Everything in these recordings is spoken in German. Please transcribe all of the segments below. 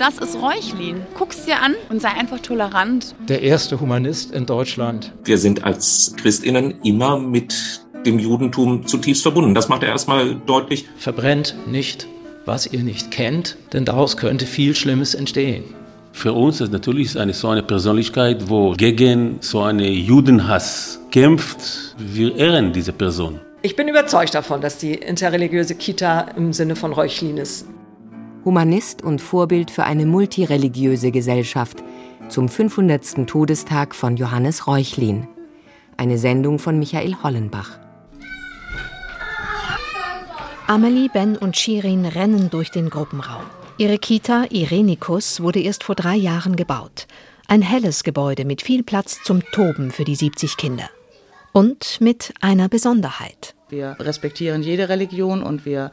das ist Reuchlin. Guck's dir an und sei einfach tolerant. Der erste Humanist in Deutschland. Wir sind als Christinnen immer mit dem Judentum zutiefst verbunden. Das macht er erstmal deutlich. Verbrennt nicht, was ihr nicht kennt, denn daraus könnte viel Schlimmes entstehen. Für uns ist natürlich eine so eine Persönlichkeit, wo gegen so einen Judenhass kämpft. Wir ehren diese Person. Ich bin überzeugt davon, dass die interreligiöse Kita im Sinne von Reuchlin ist. Humanist und Vorbild für eine multireligiöse Gesellschaft zum 500. Todestag von Johannes Reuchlin. Eine Sendung von Michael Hollenbach. Amelie, Ben und Shirin rennen durch den Gruppenraum. Ihre Kita Irenikus wurde erst vor drei Jahren gebaut. Ein helles Gebäude mit viel Platz zum Toben für die 70 Kinder. Und mit einer Besonderheit. Wir respektieren jede Religion und wir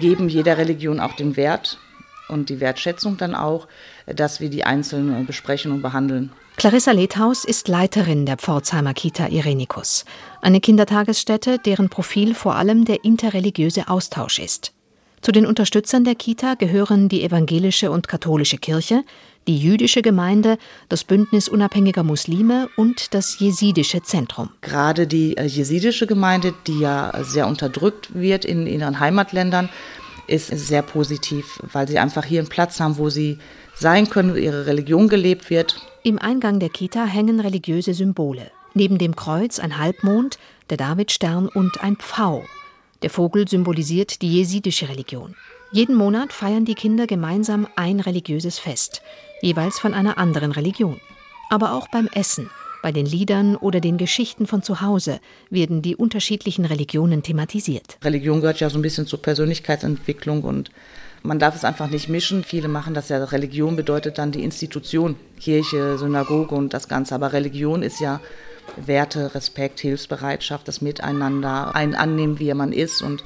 geben jeder Religion auch den Wert und die Wertschätzung dann auch, dass wir die einzelnen besprechen und behandeln. Clarissa Lethaus ist Leiterin der Pforzheimer Kita Irenikus, eine Kindertagesstätte, deren Profil vor allem der interreligiöse Austausch ist. Zu den Unterstützern der Kita gehören die evangelische und katholische Kirche, die jüdische Gemeinde, das Bündnis unabhängiger Muslime und das jesidische Zentrum. Gerade die äh, jesidische Gemeinde, die ja sehr unterdrückt wird in, in ihren Heimatländern, ist sehr positiv, weil sie einfach hier einen Platz haben, wo sie sein können, wo ihre Religion gelebt wird. Im Eingang der Kita hängen religiöse Symbole. Neben dem Kreuz ein Halbmond, der Davidstern und ein Pfau. Der Vogel symbolisiert die jesidische Religion. Jeden Monat feiern die Kinder gemeinsam ein religiöses Fest, jeweils von einer anderen Religion. Aber auch beim Essen, bei den Liedern oder den Geschichten von zu Hause werden die unterschiedlichen Religionen thematisiert. Religion gehört ja so ein bisschen zur Persönlichkeitsentwicklung und man darf es einfach nicht mischen. Viele machen das ja, Religion bedeutet dann die Institution, Kirche, Synagoge und das Ganze. Aber Religion ist ja Werte, Respekt, Hilfsbereitschaft, das Miteinander, ein Annehmen, wie man ist und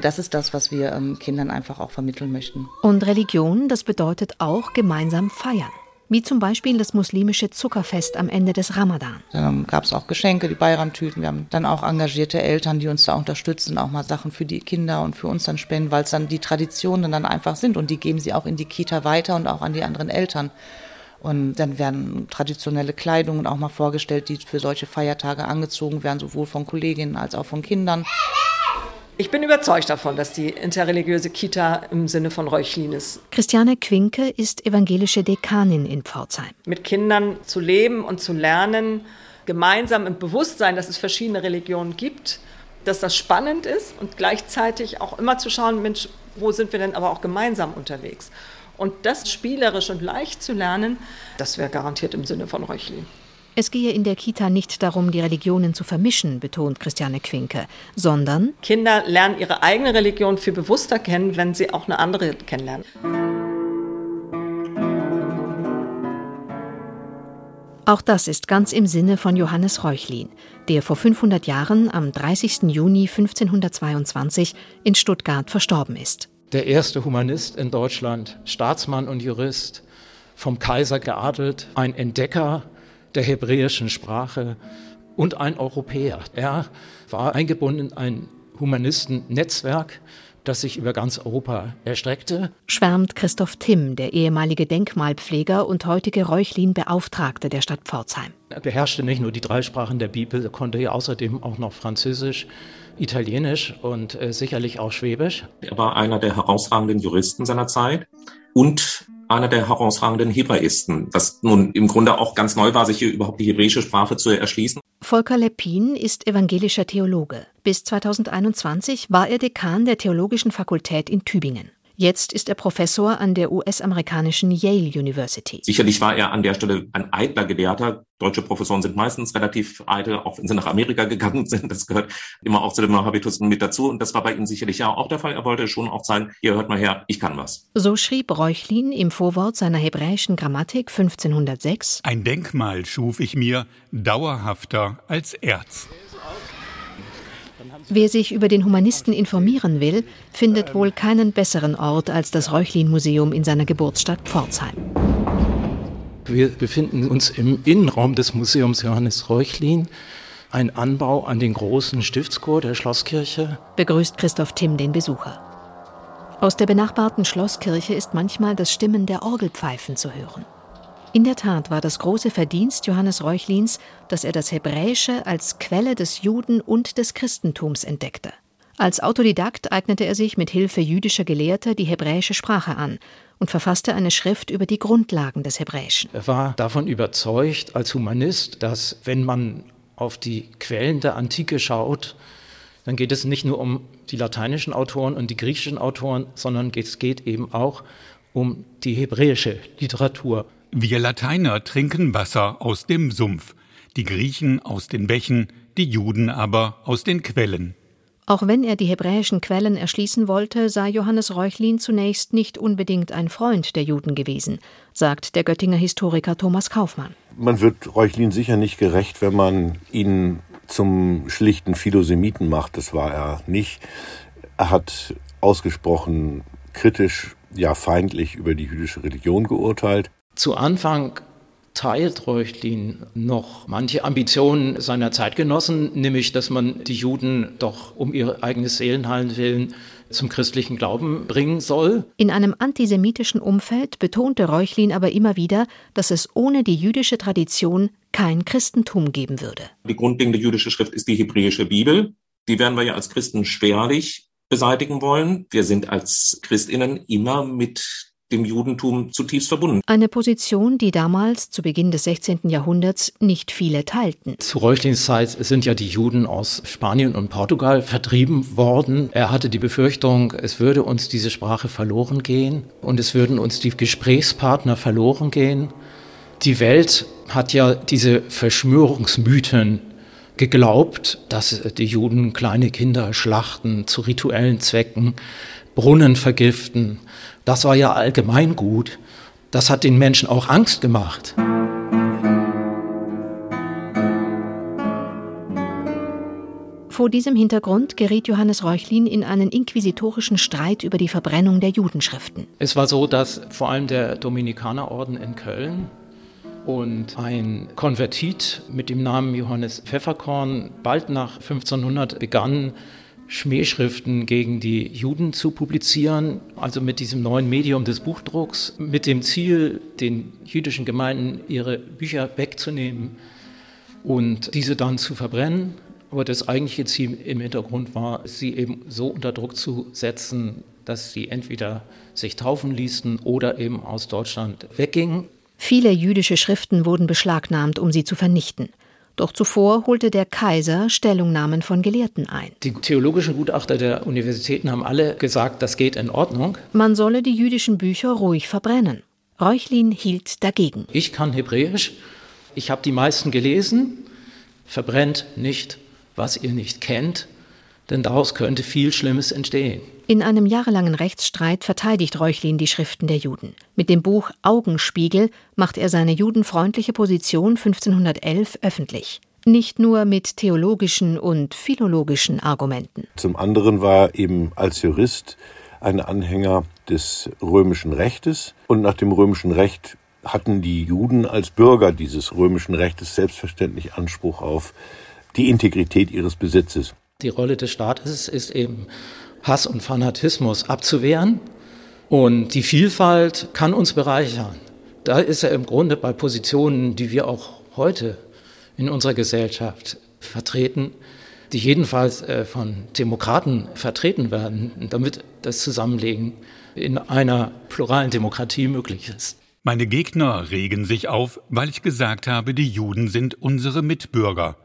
das ist das, was wir ähm, Kindern einfach auch vermitteln möchten. Und Religion, das bedeutet auch gemeinsam feiern wie zum Beispiel das muslimische Zuckerfest am Ende des Ramadan. Dann gab es auch Geschenke, die Bayram-Tüten. Wir haben dann auch engagierte Eltern, die uns da unterstützen, auch mal Sachen für die Kinder und für uns dann spenden, weil es dann die Traditionen dann einfach sind und die geben sie auch in die Kita weiter und auch an die anderen Eltern. Und dann werden traditionelle Kleidungen auch mal vorgestellt, die für solche Feiertage angezogen werden, sowohl von Kolleginnen als auch von Kindern. Ich bin überzeugt davon, dass die interreligiöse Kita im Sinne von Reuchlin ist. Christiane Quinke ist evangelische Dekanin in Pforzheim. Mit Kindern zu leben und zu lernen, gemeinsam im Bewusstsein, dass es verschiedene Religionen gibt, dass das spannend ist und gleichzeitig auch immer zu schauen, Mensch, wo sind wir denn aber auch gemeinsam unterwegs? Und das spielerisch und leicht zu lernen, das wäre garantiert im Sinne von Reuchlin. Es gehe in der Kita nicht darum, die Religionen zu vermischen, betont Christiane Quinke, sondern Kinder lernen ihre eigene Religion viel bewusster kennen, wenn sie auch eine andere kennenlernen. Auch das ist ganz im Sinne von Johannes Reuchlin, der vor 500 Jahren am 30. Juni 1522 in Stuttgart verstorben ist. Der erste Humanist in Deutschland, Staatsmann und Jurist, vom Kaiser geadelt, ein Entdecker der hebräischen Sprache und ein Europäer. Er war eingebunden in ein Humanistennetzwerk, das sich über ganz Europa erstreckte. Schwärmt Christoph Timm, der ehemalige Denkmalpfleger und heutige Reuchlin-Beauftragte der Stadt Pforzheim. Er beherrschte nicht nur die drei Sprachen der Bibel, er konnte ja außerdem auch noch Französisch, Italienisch und äh, sicherlich auch Schwäbisch. Er war einer der herausragenden Juristen seiner Zeit und einer der herausragenden Hebraisten, was nun im Grunde auch ganz neu war, sich hier überhaupt die hebräische Sprache zu erschließen. Volker Leppin ist evangelischer Theologe. Bis 2021 war er Dekan der Theologischen Fakultät in Tübingen. Jetzt ist er Professor an der US-amerikanischen Yale University. Sicherlich war er an der Stelle ein eitler Gelehrter. Deutsche Professoren sind meistens relativ eitel, auch wenn sie nach Amerika gegangen sind. Das gehört immer auch zu dem Habitus mit dazu. Und das war bei ihm sicherlich ja auch der Fall. Er wollte schon auch zeigen, hier hört mal her, ich kann was. So schrieb Reuchlin im Vorwort seiner hebräischen Grammatik 1506. Ein Denkmal schuf ich mir dauerhafter als Erz. Wer sich über den Humanisten informieren will, findet wohl keinen besseren Ort als das Reuchlin-Museum in seiner Geburtsstadt Pforzheim. Wir befinden uns im Innenraum des Museums Johannes Reuchlin, ein Anbau an den großen Stiftschor der Schlosskirche. Begrüßt Christoph Timm den Besucher. Aus der benachbarten Schlosskirche ist manchmal das Stimmen der Orgelpfeifen zu hören. In der Tat war das große Verdienst Johannes Reuchlins, dass er das Hebräische als Quelle des Juden und des Christentums entdeckte. Als Autodidakt eignete er sich mit Hilfe jüdischer Gelehrter die hebräische Sprache an und verfasste eine Schrift über die Grundlagen des Hebräischen. Er war davon überzeugt als Humanist, dass wenn man auf die Quellen der Antike schaut, dann geht es nicht nur um die lateinischen Autoren und die griechischen Autoren, sondern es geht eben auch um die hebräische Literatur. Wir Lateiner trinken Wasser aus dem Sumpf, die Griechen aus den Bächen, die Juden aber aus den Quellen. Auch wenn er die hebräischen Quellen erschließen wollte, sei Johannes Reuchlin zunächst nicht unbedingt ein Freund der Juden gewesen, sagt der Göttinger Historiker Thomas Kaufmann. Man wird Reuchlin sicher nicht gerecht, wenn man ihn zum schlichten Philosemiten macht. Das war er nicht. Er hat ausgesprochen kritisch, ja feindlich über die jüdische Religion geurteilt. Zu Anfang teilt Reuchlin noch manche Ambitionen seiner Zeitgenossen, nämlich dass man die Juden doch um ihr eigenes Seelenheil willen zum christlichen Glauben bringen soll. In einem antisemitischen Umfeld betonte Reuchlin aber immer wieder, dass es ohne die jüdische Tradition kein Christentum geben würde. Die grundlegende jüdische Schrift ist die hebräische Bibel. Die werden wir ja als Christen schwerlich beseitigen wollen. Wir sind als Christinnen immer mit dem Judentum zutiefst verbunden. Eine Position, die damals zu Beginn des 16. Jahrhunderts nicht viele teilten. Zu Reuchlins Zeit sind ja die Juden aus Spanien und Portugal vertrieben worden. Er hatte die Befürchtung, es würde uns diese Sprache verloren gehen und es würden uns die Gesprächspartner verloren gehen. Die Welt hat ja diese Verschwörungsmythen geglaubt, dass die Juden kleine Kinder schlachten zu rituellen Zwecken, Brunnen vergiften. Das war ja allgemeingut. Das hat den Menschen auch Angst gemacht. Vor diesem Hintergrund geriet Johannes Reuchlin in einen inquisitorischen Streit über die Verbrennung der Judenschriften. Es war so, dass vor allem der Dominikanerorden in Köln und ein Konvertit mit dem Namen Johannes Pfefferkorn bald nach 1500 begann, Schmähschriften gegen die Juden zu publizieren, also mit diesem neuen Medium des Buchdrucks, mit dem Ziel, den jüdischen Gemeinden ihre Bücher wegzunehmen und diese dann zu verbrennen. Aber das eigentliche Ziel im Hintergrund war, sie eben so unter Druck zu setzen, dass sie entweder sich taufen ließen oder eben aus Deutschland weggingen. Viele jüdische Schriften wurden beschlagnahmt, um sie zu vernichten. Doch zuvor holte der Kaiser Stellungnahmen von Gelehrten ein. Die theologischen Gutachter der Universitäten haben alle gesagt, das geht in Ordnung. Man solle die jüdischen Bücher ruhig verbrennen. Reuchlin hielt dagegen. Ich kann Hebräisch, ich habe die meisten gelesen. Verbrennt nicht, was ihr nicht kennt, denn daraus könnte viel Schlimmes entstehen. In einem jahrelangen Rechtsstreit verteidigt Reuchlin die Schriften der Juden. Mit dem Buch Augenspiegel macht er seine judenfreundliche Position 1511 öffentlich. Nicht nur mit theologischen und philologischen Argumenten. Zum anderen war er eben als Jurist ein Anhänger des römischen Rechtes und nach dem römischen Recht hatten die Juden als Bürger dieses römischen Rechtes selbstverständlich Anspruch auf die Integrität ihres Besitzes. Die Rolle des Staates ist eben Hass und Fanatismus abzuwehren und die Vielfalt kann uns bereichern. Da ist er im Grunde bei Positionen, die wir auch heute in unserer Gesellschaft vertreten, die jedenfalls äh, von Demokraten vertreten werden, damit das Zusammenlegen in einer pluralen Demokratie möglich ist. Meine Gegner regen sich auf, weil ich gesagt habe, die Juden sind unsere Mitbürger.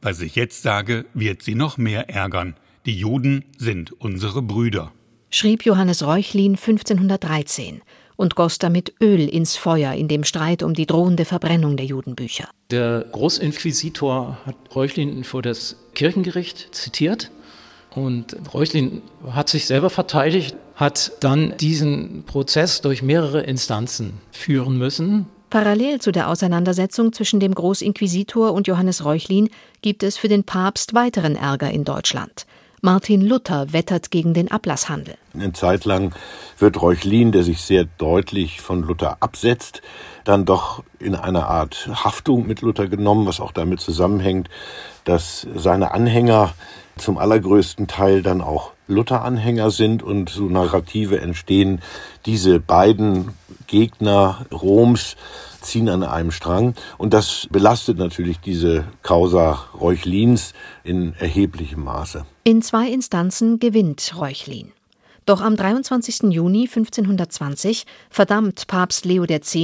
Was ich jetzt sage, wird sie noch mehr ärgern. Die Juden sind unsere Brüder. Schrieb Johannes Reuchlin 1513 und goss damit Öl ins Feuer in dem Streit um die drohende Verbrennung der Judenbücher. Der Großinquisitor hat Reuchlin vor das Kirchengericht zitiert und Reuchlin hat sich selber verteidigt, hat dann diesen Prozess durch mehrere Instanzen führen müssen. Parallel zu der Auseinandersetzung zwischen dem Großinquisitor und Johannes Reuchlin gibt es für den Papst weiteren Ärger in Deutschland. Martin Luther wettert gegen den Ablasshandel. Eine Zeit lang wird Reuchlin, der sich sehr deutlich von Luther absetzt, dann doch in eine Art Haftung mit Luther genommen, was auch damit zusammenhängt, dass seine Anhänger zum allergrößten Teil dann auch Luther-Anhänger sind und so Narrative entstehen, diese beiden Gegner Roms ziehen an einem Strang und das belastet natürlich diese Causa Reuchlins in erheblichem Maße. In zwei Instanzen gewinnt Reuchlin. Doch am 23. Juni 1520 verdammt Papst Leo X.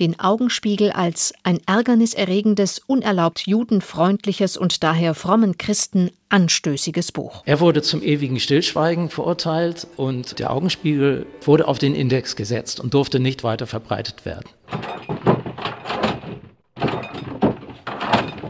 den Augenspiegel als ein ärgerniserregendes, unerlaubt judenfreundliches und daher frommen Christen anstößiges Buch. Er wurde zum ewigen Stillschweigen verurteilt und der Augenspiegel wurde auf den Index gesetzt und durfte nicht weiter verbreitet werden.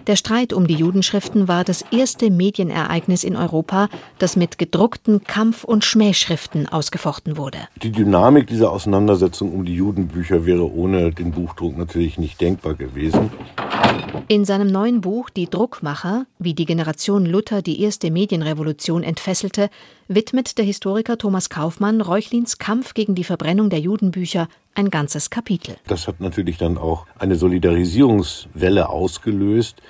Der Streit um die Judenschriften war das erste Medienereignis in Europa, das mit gedruckten Kampf- und Schmähschriften ausgefochten wurde. Die Dynamik dieser Auseinandersetzung um die Judenbücher wäre ohne den Buchdruck natürlich nicht denkbar gewesen. In seinem neuen Buch Die Druckmacher, wie die Generation Luther die erste Medienrevolution entfesselte, widmet der Historiker Thomas Kaufmann Reuchlins Kampf gegen die Verbrennung der Judenbücher ein ganzes Kapitel. Das hat natürlich dann auch eine Solidarisierungswelle ausgelöst,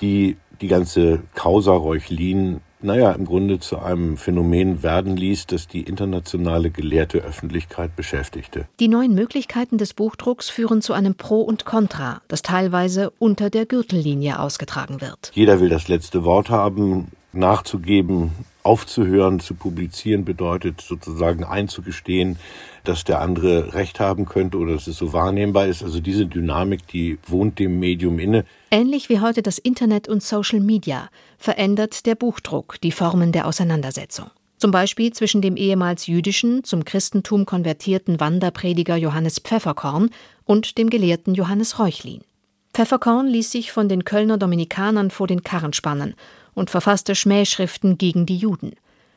die die ganze Causa Reuchlin naja, im Grunde zu einem Phänomen werden ließ, das die internationale gelehrte Öffentlichkeit beschäftigte. Die neuen Möglichkeiten des Buchdrucks führen zu einem Pro und Contra, das teilweise unter der Gürtellinie ausgetragen wird. Jeder will das letzte Wort haben, nachzugeben, aufzuhören, zu publizieren bedeutet sozusagen einzugestehen, dass der andere Recht haben könnte oder dass es so wahrnehmbar ist. Also diese Dynamik, die wohnt dem Medium inne. Ähnlich wie heute das Internet und Social Media verändert der Buchdruck die Formen der Auseinandersetzung. Zum Beispiel zwischen dem ehemals jüdischen, zum Christentum konvertierten Wanderprediger Johannes Pfefferkorn und dem Gelehrten Johannes Reuchlin. Pfefferkorn ließ sich von den Kölner Dominikanern vor den Karren spannen und verfasste Schmähschriften gegen die Juden.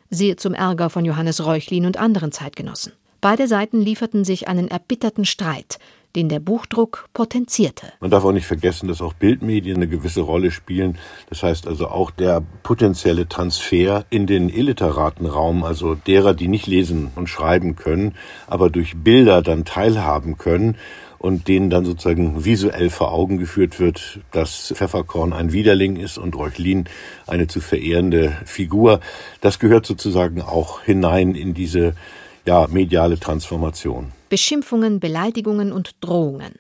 Siehe zum Ärger von Johannes Reuchlin und anderen Zeitgenossen. Beide Seiten lieferten sich einen erbitterten Streit, den der Buchdruck potenzierte. Man darf auch nicht vergessen, dass auch Bildmedien eine gewisse Rolle spielen. Das heißt also auch der potenzielle Transfer in den illiteraten Raum, also derer, die nicht lesen und schreiben können, aber durch Bilder dann teilhaben können und denen dann sozusagen visuell vor Augen geführt wird, dass Pfefferkorn ein Widerling ist und Reuchlin eine zu verehrende Figur. Das gehört sozusagen auch hinein in diese ja, mediale Transformation. Beschimpfungen, Beleidigungen und Drohungen.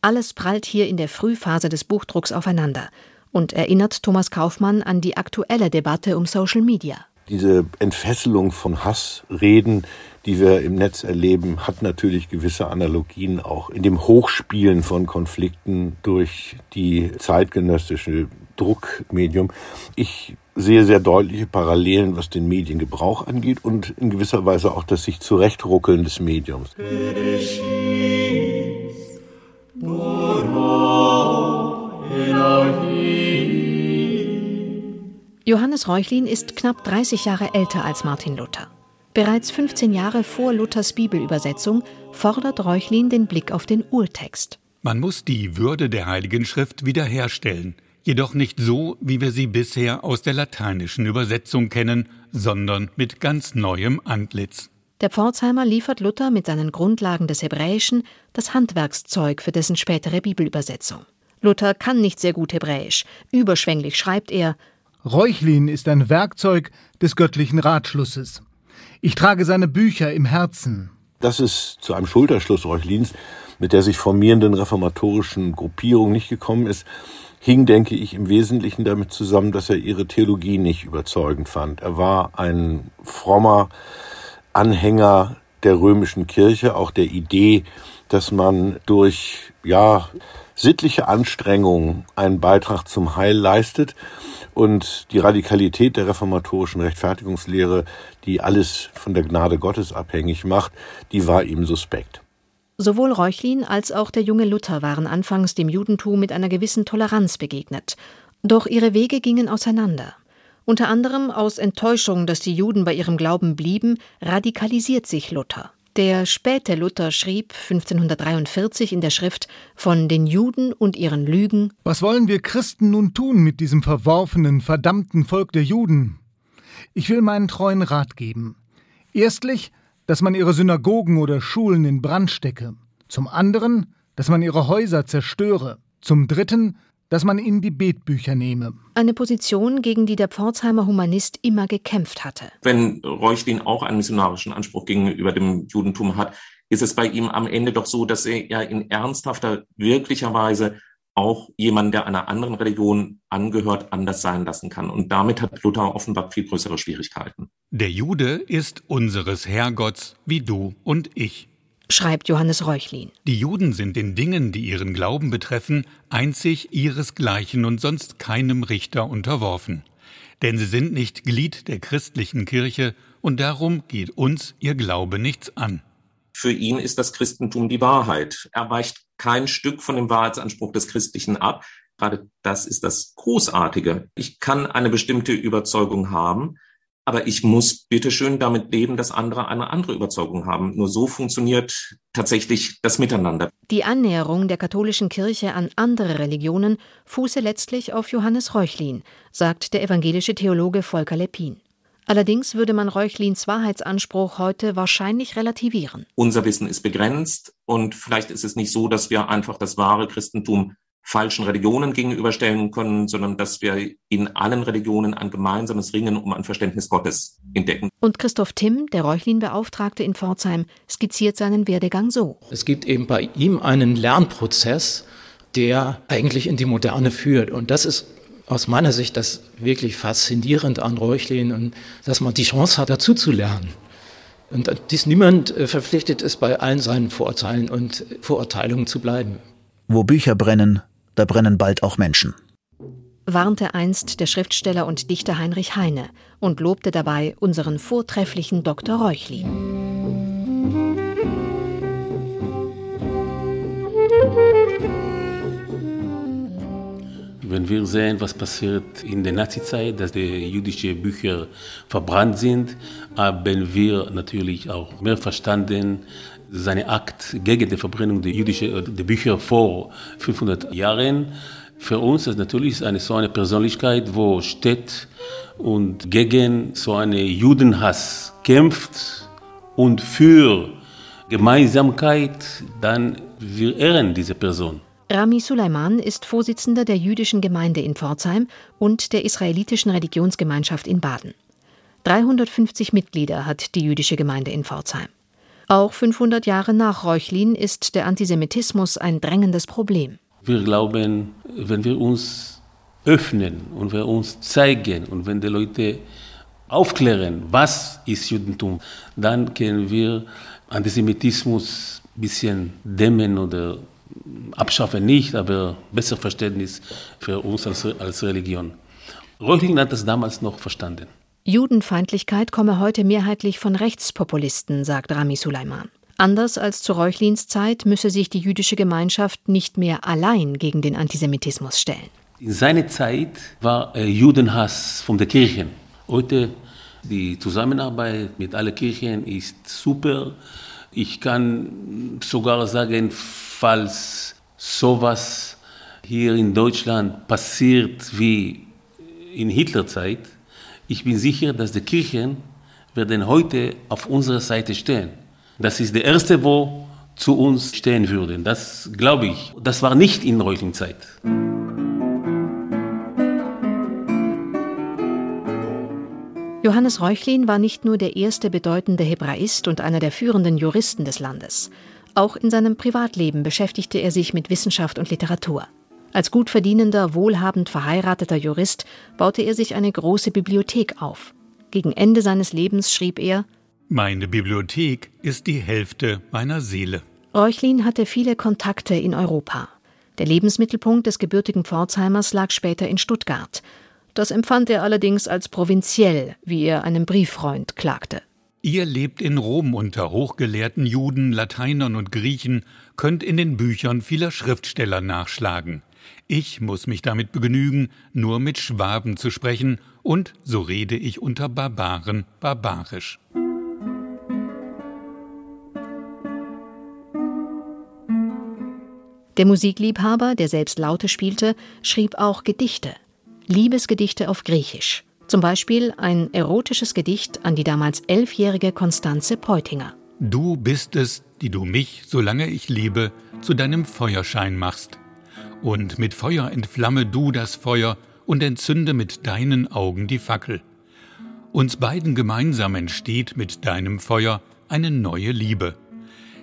Alles prallt hier in der Frühphase des Buchdrucks aufeinander und erinnert Thomas Kaufmann an die aktuelle Debatte um Social Media. Diese Entfesselung von Hassreden, die wir im Netz erleben, hat natürlich gewisse Analogien auch in dem Hochspielen von Konflikten durch die zeitgenössische Druckmedium. Ich sehe sehr deutliche Parallelen, was den Mediengebrauch angeht und in gewisser Weise auch das sich zurechtruckeln des Mediums. Johannes Reuchlin ist knapp 30 Jahre älter als Martin Luther. Bereits 15 Jahre vor Luthers Bibelübersetzung fordert Reuchlin den Blick auf den Urtext. Man muss die Würde der Heiligen Schrift wiederherstellen jedoch nicht so, wie wir sie bisher aus der lateinischen Übersetzung kennen, sondern mit ganz neuem Antlitz. Der Pforzheimer liefert Luther mit seinen Grundlagen des Hebräischen das Handwerkszeug für dessen spätere Bibelübersetzung. Luther kann nicht sehr gut Hebräisch. Überschwänglich schreibt er: Reuchlin ist ein Werkzeug des göttlichen Ratschlusses. Ich trage seine Bücher im Herzen. Das ist zu einem Schulterschluss Reuchlins, mit der sich formierenden reformatorischen Gruppierung nicht gekommen ist hing, denke ich, im Wesentlichen damit zusammen, dass er ihre Theologie nicht überzeugend fand. Er war ein frommer Anhänger der römischen Kirche, auch der Idee, dass man durch, ja, sittliche Anstrengungen einen Beitrag zum Heil leistet und die Radikalität der reformatorischen Rechtfertigungslehre, die alles von der Gnade Gottes abhängig macht, die war ihm suspekt. Sowohl Reuchlin als auch der junge Luther waren anfangs dem Judentum mit einer gewissen Toleranz begegnet. Doch ihre Wege gingen auseinander. Unter anderem aus Enttäuschung, dass die Juden bei ihrem Glauben blieben, radikalisiert sich Luther. Der späte Luther schrieb 1543 in der Schrift von den Juden und ihren Lügen Was wollen wir Christen nun tun mit diesem verworfenen, verdammten Volk der Juden? Ich will meinen treuen Rat geben. Erstlich dass man ihre Synagogen oder Schulen in Brand stecke, zum anderen, dass man ihre Häuser zerstöre, zum dritten, dass man ihnen die Betbücher nehme. Eine Position, gegen die der Pforzheimer Humanist immer gekämpft hatte. Wenn Reuchlin auch einen missionarischen Anspruch gegenüber dem Judentum hat, ist es bei ihm am Ende doch so, dass er ja in ernsthafter, wirklicher Weise auch jemanden, der einer anderen Religion angehört, anders sein lassen kann. Und damit hat Luther offenbar viel größere Schwierigkeiten. Der Jude ist unseres Herrgotts wie du und ich schreibt Johannes Reuchlin. Die Juden sind den Dingen, die ihren Glauben betreffen, einzig ihresgleichen und sonst keinem Richter unterworfen. Denn sie sind nicht Glied der christlichen Kirche und darum geht uns ihr Glaube nichts an. Für ihn ist das Christentum die Wahrheit. Er weicht kein Stück von dem Wahrheitsanspruch des Christlichen ab. Gerade das ist das Großartige. Ich kann eine bestimmte Überzeugung haben, aber ich muss bitteschön damit leben, dass andere eine andere Überzeugung haben. Nur so funktioniert tatsächlich das Miteinander. Die Annäherung der katholischen Kirche an andere Religionen fuße letztlich auf Johannes Reuchlin, sagt der evangelische Theologe Volker Leppin. Allerdings würde man Reuchlins Wahrheitsanspruch heute wahrscheinlich relativieren. Unser Wissen ist begrenzt und vielleicht ist es nicht so, dass wir einfach das wahre Christentum falschen Religionen gegenüberstellen können, sondern dass wir in allen Religionen ein gemeinsames Ringen um ein Verständnis Gottes entdecken. Und Christoph Timm, der Reuchlin-Beauftragte in Pforzheim, skizziert seinen Werdegang so. Es gibt eben bei ihm einen Lernprozess, der eigentlich in die Moderne führt. Und das ist aus meiner Sicht das wirklich faszinierend an Reuchlin und dass man die Chance hat, dazu zu lernen. Und dies niemand äh, verpflichtet ist, bei allen seinen Vorurteilen und Vorurteilungen zu bleiben. Wo Bücher brennen, da brennen bald auch Menschen. Warnte einst der Schriftsteller und Dichter Heinrich Heine und lobte dabei unseren vortrefflichen Dr. Reuchlin. Wenn wir sehen, was passiert in der Nazizeit, dass die jüdischen Bücher verbrannt sind, haben wir natürlich auch mehr verstanden, seine Akt gegen die Verbrennung der jüdischen der Bücher vor 500 Jahren. Für uns ist natürlich eine so eine Persönlichkeit, wo steht und gegen so einen Judenhass kämpft und für Gemeinsamkeit, dann wir ehren diese Person. Rami Suleiman ist Vorsitzender der jüdischen Gemeinde in Pforzheim und der israelitischen Religionsgemeinschaft in Baden. 350 Mitglieder hat die jüdische Gemeinde in Pforzheim. Auch 500 Jahre nach Reuchlin ist der Antisemitismus ein drängendes Problem. Wir glauben, wenn wir uns öffnen und wir uns zeigen und wenn die Leute aufklären, was ist Judentum, dann können wir Antisemitismus ein bisschen dämmen oder abschaffen nicht, aber besser Verständnis für uns als, als Religion. Reuchlin hat das damals noch verstanden. Judenfeindlichkeit komme heute mehrheitlich von Rechtspopulisten, sagt Rami Suleiman. Anders als zu Reuchlins Zeit müsse sich die jüdische Gemeinschaft nicht mehr allein gegen den Antisemitismus stellen. In seiner Zeit war äh, Judenhass von der Kirche. Heute die Zusammenarbeit mit allen Kirchen ist super. Ich kann sogar sagen, falls sowas hier in Deutschland passiert wie in Hitlerzeit, ich bin sicher, dass die Kirchen werden heute auf unserer Seite stehen. Das ist der erste, wo zu uns stehen würden. Das glaube ich. Das war nicht in der Zeit. Johannes Reuchlin war nicht nur der erste bedeutende Hebraist und einer der führenden Juristen des Landes. Auch in seinem Privatleben beschäftigte er sich mit Wissenschaft und Literatur. Als gut verdienender, wohlhabend verheirateter Jurist baute er sich eine große Bibliothek auf. Gegen Ende seines Lebens schrieb er Meine Bibliothek ist die Hälfte meiner Seele. Reuchlin hatte viele Kontakte in Europa. Der Lebensmittelpunkt des gebürtigen Pforzheimers lag später in Stuttgart. Das empfand er allerdings als provinziell, wie er einem Brieffreund klagte. Ihr lebt in Rom unter hochgelehrten Juden, Lateinern und Griechen, könnt in den Büchern vieler Schriftsteller nachschlagen. Ich muss mich damit begnügen, nur mit Schwaben zu sprechen, und so rede ich unter Barbaren barbarisch. Der Musikliebhaber, der selbst Laute spielte, schrieb auch Gedichte. Liebesgedichte auf Griechisch. Zum Beispiel ein erotisches Gedicht an die damals elfjährige Konstanze Peutinger. Du bist es, die du mich, solange ich lebe, zu deinem Feuerschein machst Und mit Feuer entflamme du das Feuer und entzünde mit deinen Augen die Fackel. Uns beiden gemeinsam entsteht mit deinem Feuer eine neue Liebe.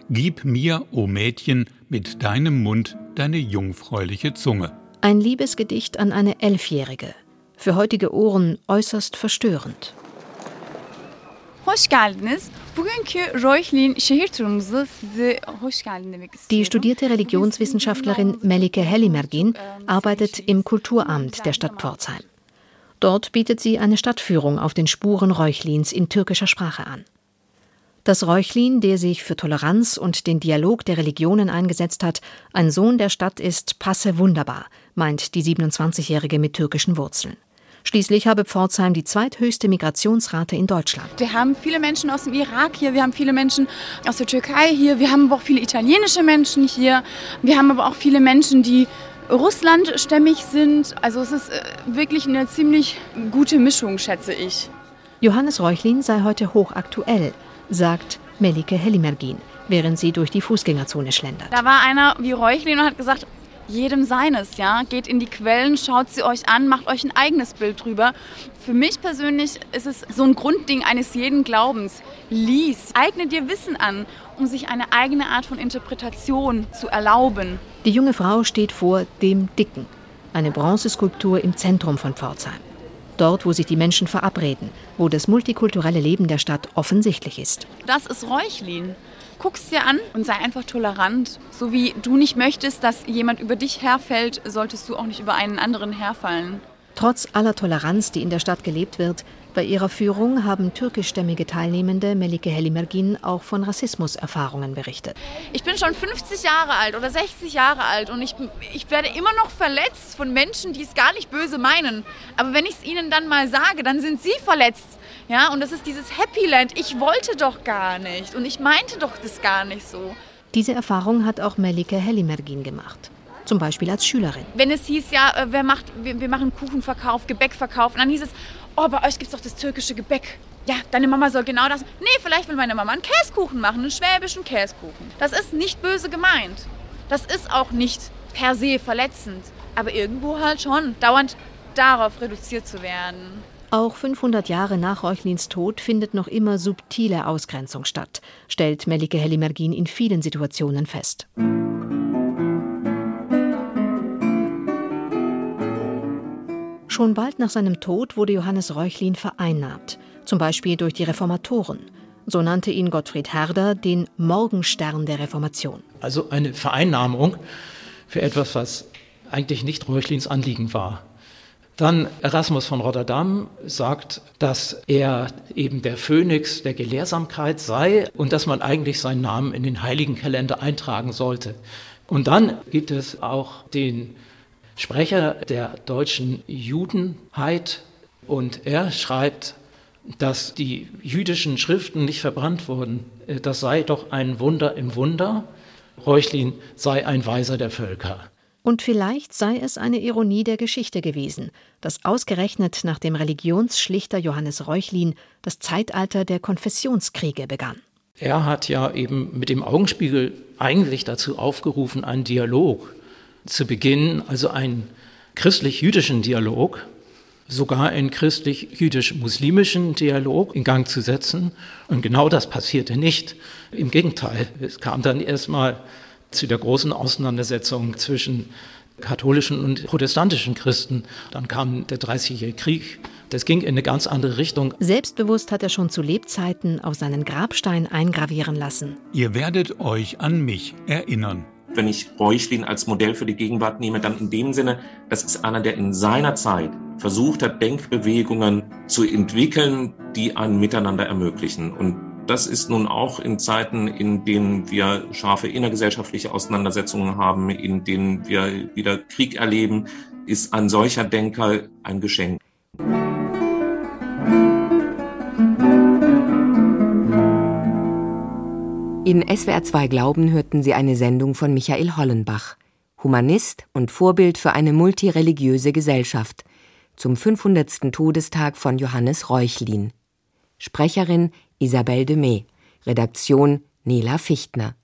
Gib mir, o oh Mädchen, mit deinem Mund deine jungfräuliche Zunge. Ein Liebesgedicht an eine Elfjährige. Für heutige Ohren äußerst verstörend. Die studierte Religionswissenschaftlerin Melike Hellimergin arbeitet im Kulturamt der Stadt Pforzheim. Dort bietet sie eine Stadtführung auf den Spuren Reuchlins in türkischer Sprache an. Dass Reuchlin, der sich für Toleranz und den Dialog der Religionen eingesetzt hat, ein Sohn der Stadt ist, passe wunderbar, meint die 27-Jährige mit türkischen Wurzeln. Schließlich habe Pforzheim die zweithöchste Migrationsrate in Deutschland. Wir haben viele Menschen aus dem Irak hier, wir haben viele Menschen aus der Türkei hier, wir haben aber auch viele italienische Menschen hier, wir haben aber auch viele Menschen, die russlandstämmig sind. Also es ist äh, wirklich eine ziemlich gute Mischung, schätze ich. Johannes Reuchlin sei heute hochaktuell, sagt Melike Hellimergin, während sie durch die Fußgängerzone schlendert. Da war einer wie Reuchlin und hat gesagt, jedem seines, ja. Geht in die Quellen, schaut sie euch an, macht euch ein eigenes Bild drüber. Für mich persönlich ist es so ein Grundding eines jeden Glaubens. Lies, eigne dir Wissen an, um sich eine eigene Art von Interpretation zu erlauben. Die junge Frau steht vor dem Dicken, eine Bronzeskulptur im Zentrum von Pforzheim. Dort, wo sich die Menschen verabreden, wo das multikulturelle Leben der Stadt offensichtlich ist. Das ist Reuchlin guck's dir an und sei einfach tolerant. So wie du nicht möchtest, dass jemand über dich herfällt, solltest du auch nicht über einen anderen herfallen. Trotz aller Toleranz, die in der Stadt gelebt wird, bei ihrer Führung haben türkischstämmige Teilnehmende Melike Helimergin auch von Rassismuserfahrungen berichtet. Ich bin schon 50 Jahre alt oder 60 Jahre alt und ich, ich werde immer noch verletzt von Menschen, die es gar nicht böse meinen. Aber wenn ich es ihnen dann mal sage, dann sind sie verletzt. Ja, und das ist dieses Happy Land. Ich wollte doch gar nicht und ich meinte doch das gar nicht so. Diese Erfahrung hat auch Melike Helimergin gemacht zum Beispiel als Schülerin. Wenn es hieß, ja, äh, wer macht, wir, wir machen Kuchenverkauf, Gebäckverkauf, und dann hieß es, oh, bei euch gibt es doch das türkische Gebäck. Ja, deine Mama soll genau das. Nee, vielleicht will meine Mama einen Käsekuchen machen, einen schwäbischen Käsekuchen. Das ist nicht böse gemeint. Das ist auch nicht per se verletzend. Aber irgendwo halt schon, dauernd darauf reduziert zu werden. Auch 500 Jahre nach Reuchlins Tod findet noch immer subtile Ausgrenzung statt, stellt Melike Hellimergin in vielen Situationen fest. Schon bald nach seinem Tod wurde Johannes Reuchlin vereinnahmt, zum Beispiel durch die Reformatoren. So nannte ihn Gottfried Herder den Morgenstern der Reformation. Also eine Vereinnahmung für etwas, was eigentlich nicht Reuchlins Anliegen war. Dann Erasmus von Rotterdam sagt, dass er eben der Phönix der Gelehrsamkeit sei und dass man eigentlich seinen Namen in den heiligen Kalender eintragen sollte. Und dann gibt es auch den Sprecher der deutschen Judenheit und er schreibt, dass die jüdischen Schriften nicht verbrannt wurden. Äh, das sei doch ein Wunder im Wunder. Reuchlin sei ein Weiser der Völker. Und vielleicht sei es eine Ironie der Geschichte gewesen, dass ausgerechnet nach dem Religionsschlichter Johannes Reuchlin das Zeitalter der Konfessionskriege begann. Er hat ja eben mit dem Augenspiegel eigentlich dazu aufgerufen, einen Dialog zu Beginn also einen christlich-jüdischen Dialog, sogar einen christlich-jüdisch-muslimischen Dialog in Gang zu setzen. Und genau das passierte nicht. Im Gegenteil, es kam dann erstmal zu der großen Auseinandersetzung zwischen katholischen und protestantischen Christen. Dann kam der Dreißigjährige Krieg. Das ging in eine ganz andere Richtung. Selbstbewusst hat er schon zu Lebzeiten auf seinen Grabstein eingravieren lassen. Ihr werdet euch an mich erinnern wenn ich Reuchlin als Modell für die Gegenwart nehme, dann in dem Sinne, das ist einer, der in seiner Zeit versucht hat, Denkbewegungen zu entwickeln, die ein Miteinander ermöglichen. Und das ist nun auch in Zeiten, in denen wir scharfe innergesellschaftliche Auseinandersetzungen haben, in denen wir wieder Krieg erleben, ist ein solcher Denker ein Geschenk. In SWR2 Glauben hörten Sie eine Sendung von Michael Hollenbach, Humanist und Vorbild für eine multireligiöse Gesellschaft, zum 500. Todestag von Johannes Reuchlin. Sprecherin Isabelle de May, Redaktion Nela Fichtner.